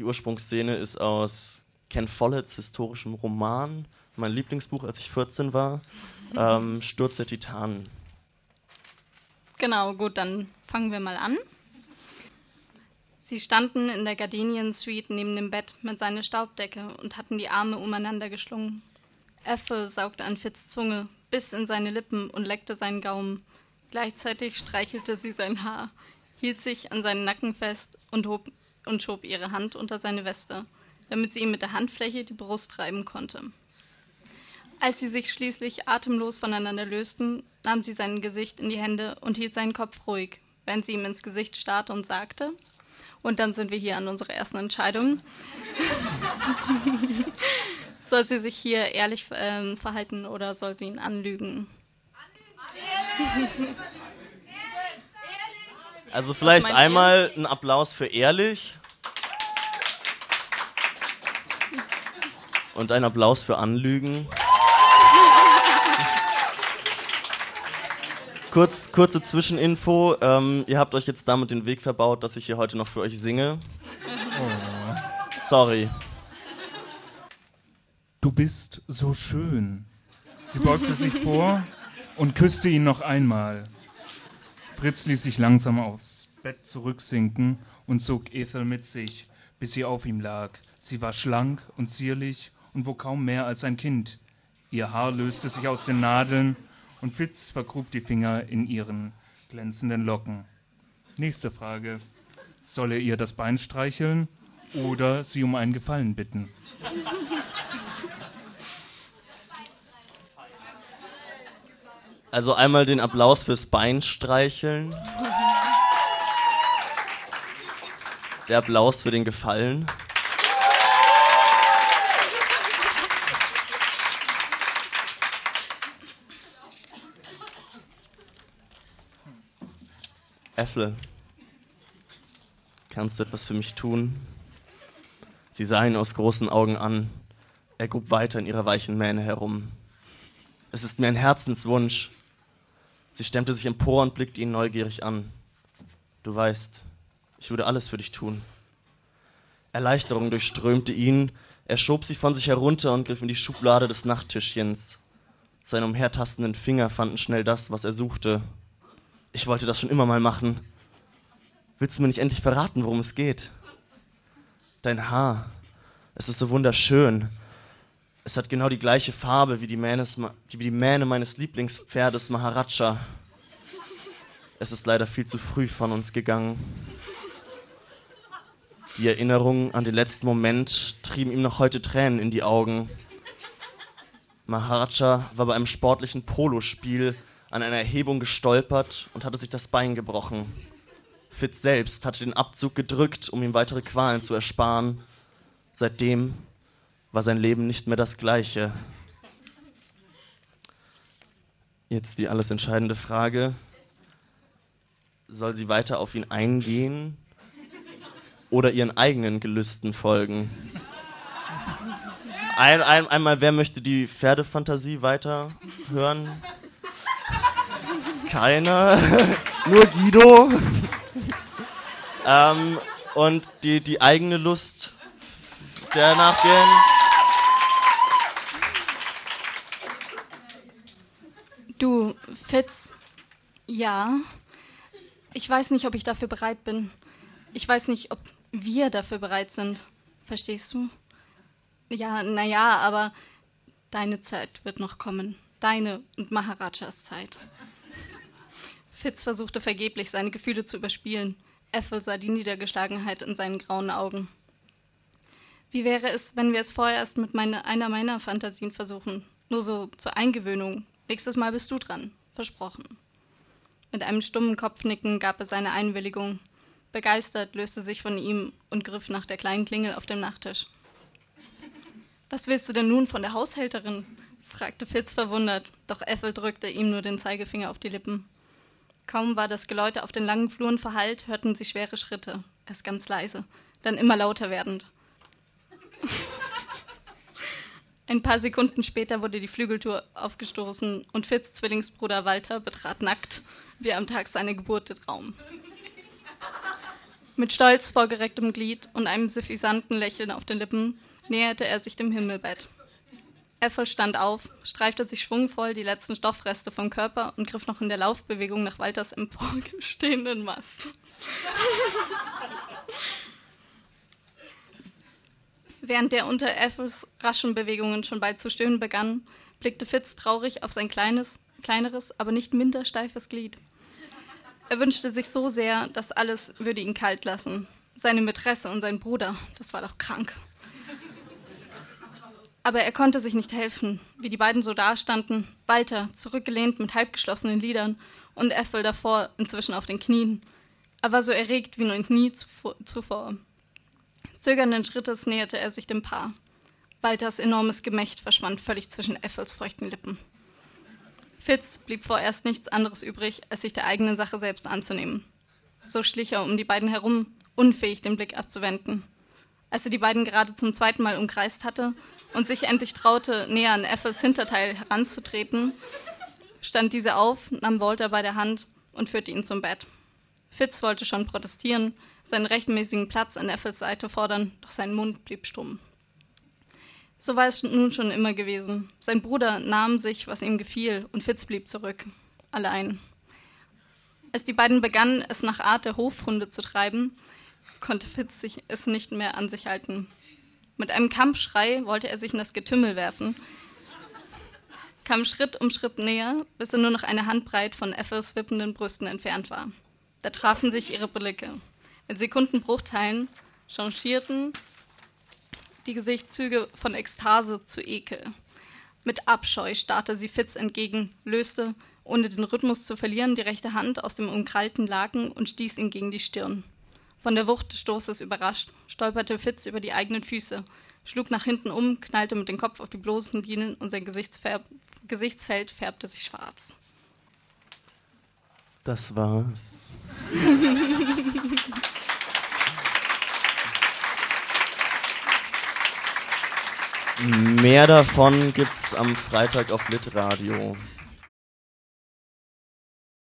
Die Ursprungsszene ist aus Ken Folletts historischem Roman, mein Lieblingsbuch, als ich 14 war, ähm, Sturz der Titanen. Genau, gut, dann fangen wir mal an. Sie standen in der Gardenian Suite neben dem Bett mit seiner Staubdecke und hatten die Arme umeinander geschlungen. Ethel saugte an Fitz Zunge, biss in seine Lippen und leckte seinen Gaumen. Gleichzeitig streichelte sie sein Haar, hielt sich an seinen Nacken fest und, hob, und schob ihre Hand unter seine Weste, damit sie ihm mit der Handfläche die Brust reiben konnte. Als sie sich schließlich atemlos voneinander lösten, nahm sie sein Gesicht in die Hände und hielt seinen Kopf ruhig, während sie ihm ins Gesicht starrte und sagte, und dann sind wir hier an unserer ersten Entscheidung, soll sie sich hier ehrlich ähm, verhalten oder soll sie ihn anlügen? Also vielleicht einmal ein Applaus für ehrlich. Und ein Applaus für Anlügen. Kurz, kurze Zwischeninfo. Ähm, ihr habt euch jetzt damit den Weg verbaut, dass ich hier heute noch für euch singe. Oh. Sorry. Du bist so schön. Sie beugte sich vor und küsste ihn noch einmal. Fritz ließ sich langsam aufs Bett zurücksinken und zog Ethel mit sich, bis sie auf ihm lag. Sie war schlank und zierlich und wog kaum mehr als ein Kind. Ihr Haar löste sich aus den Nadeln und Fitz vergrub die Finger in ihren glänzenden Locken. Nächste Frage. Soll er ihr das Bein streicheln oder sie um einen Gefallen bitten? Also einmal den Applaus fürs Bein streicheln. Der Applaus für den Gefallen. Äffle, kannst du etwas für mich tun? Sie sah ihn aus großen Augen an. Er grub weiter in ihrer weichen Mähne herum. Es ist mir ein Herzenswunsch. Sie stemmte sich empor und blickte ihn neugierig an. Du weißt, ich würde alles für dich tun. Erleichterung durchströmte ihn. Er schob sich von sich herunter und griff in die Schublade des Nachttischchens. Seine umhertastenden Finger fanden schnell das, was er suchte. Ich wollte das schon immer mal machen. Willst du mir nicht endlich verraten, worum es geht? Dein Haar. Es ist so wunderschön. Es hat genau die gleiche Farbe wie die, Mähnes, wie die Mähne meines Lieblingspferdes Maharaja. Es ist leider viel zu früh von uns gegangen. Die Erinnerungen an den letzten Moment trieben ihm noch heute Tränen in die Augen. Maharaja war bei einem sportlichen Polospiel an einer Erhebung gestolpert und hatte sich das Bein gebrochen. Fitz selbst hatte den Abzug gedrückt, um ihm weitere Qualen zu ersparen. Seitdem war sein Leben nicht mehr das gleiche. Jetzt die alles entscheidende Frage. Soll sie weiter auf ihn eingehen oder ihren eigenen Gelüsten folgen? Ein, ein, einmal, wer möchte die Pferdefantasie weiter hören? Keiner. Nur Guido. ähm, und die, die eigene Lust der nachgehen. Du, Fitz, ja. Ich weiß nicht, ob ich dafür bereit bin. Ich weiß nicht, ob wir dafür bereit sind. Verstehst du? Ja, naja, aber deine Zeit wird noch kommen. Deine und Maharajas Zeit. Fitz versuchte vergeblich, seine Gefühle zu überspielen. Effe sah die Niedergeschlagenheit in seinen grauen Augen. Wie wäre es, wenn wir es vorerst mit meine, einer meiner Fantasien versuchen? Nur so zur Eingewöhnung. Nächstes Mal bist du dran. Versprochen. Mit einem stummen Kopfnicken gab er seine Einwilligung. Begeistert löste sich von ihm und griff nach der kleinen Klingel auf dem Nachttisch. Was willst du denn nun von der Haushälterin? fragte Fitz verwundert, doch Ethel drückte ihm nur den Zeigefinger auf die Lippen. Kaum war das Geläute auf den langen Fluren verhallt, hörten sie schwere Schritte, erst ganz leise, dann immer lauter werdend. Ein paar Sekunden später wurde die Flügeltür aufgestoßen und Fitz Zwillingsbruder Walter betrat nackt, wie am Tag seiner Geburt, den Raum. Mit stolz vorgerecktem Glied und einem suffisanten Lächeln auf den Lippen näherte er sich dem Himmelbett. Ethel stand auf, streifte sich schwungvoll die letzten Stoffreste vom Körper und griff noch in der Laufbewegung nach Walters emporstehenden Mast. Während der unter Ethels raschen Bewegungen schon bald zu stöhnen begann, blickte Fitz traurig auf sein kleines, kleineres, aber nicht minder steifes Glied. Er wünschte sich so sehr, das alles würde ihn kalt lassen. Seine Mätresse und sein Bruder, das war doch krank. Aber er konnte sich nicht helfen, wie die beiden so dastanden, Walter zurückgelehnt mit halbgeschlossenen Lidern und Ethel davor, inzwischen auf den Knien. Er war so erregt wie noch nie zuvor. Zögernden Schrittes näherte er sich dem Paar. Walters enormes Gemächt verschwand völlig zwischen Ethels feuchten Lippen. Fitz blieb vorerst nichts anderes übrig, als sich der eigenen Sache selbst anzunehmen. So schlich er um die beiden herum, unfähig den Blick abzuwenden. Als er die beiden gerade zum zweiten Mal umkreist hatte und sich endlich traute, näher an Ethels Hinterteil heranzutreten, stand diese auf, nahm Walter bei der Hand und führte ihn zum Bett. Fitz wollte schon protestieren, seinen rechtmäßigen Platz an Ethels Seite fordern, doch sein Mund blieb stumm. So war es nun schon immer gewesen. Sein Bruder nahm sich, was ihm gefiel, und Fitz blieb zurück, allein. Als die beiden begannen, es nach Art der Hofhunde zu treiben, konnte Fitz sich es nicht mehr an sich halten. Mit einem Kampfschrei wollte er sich in das Getümmel werfen, kam Schritt um Schritt näher, bis er nur noch eine Handbreit von Ethels wippenden Brüsten entfernt war. Da trafen sich ihre Blicke. In Sekundenbruchteilen changierten die Gesichtszüge von Ekstase zu Ekel. Mit Abscheu starrte sie Fitz entgegen, löste, ohne den Rhythmus zu verlieren, die rechte Hand aus dem umkrallten Laken und stieß ihn gegen die Stirn. Von der Wucht des Stoßes überrascht, stolperte Fitz über die eigenen Füße, schlug nach hinten um, knallte mit dem Kopf auf die bloßen Dienen und sein Gesichtsfeld färbte sich schwarz. Das war's. Mehr davon gibt's am Freitag auf Litradio.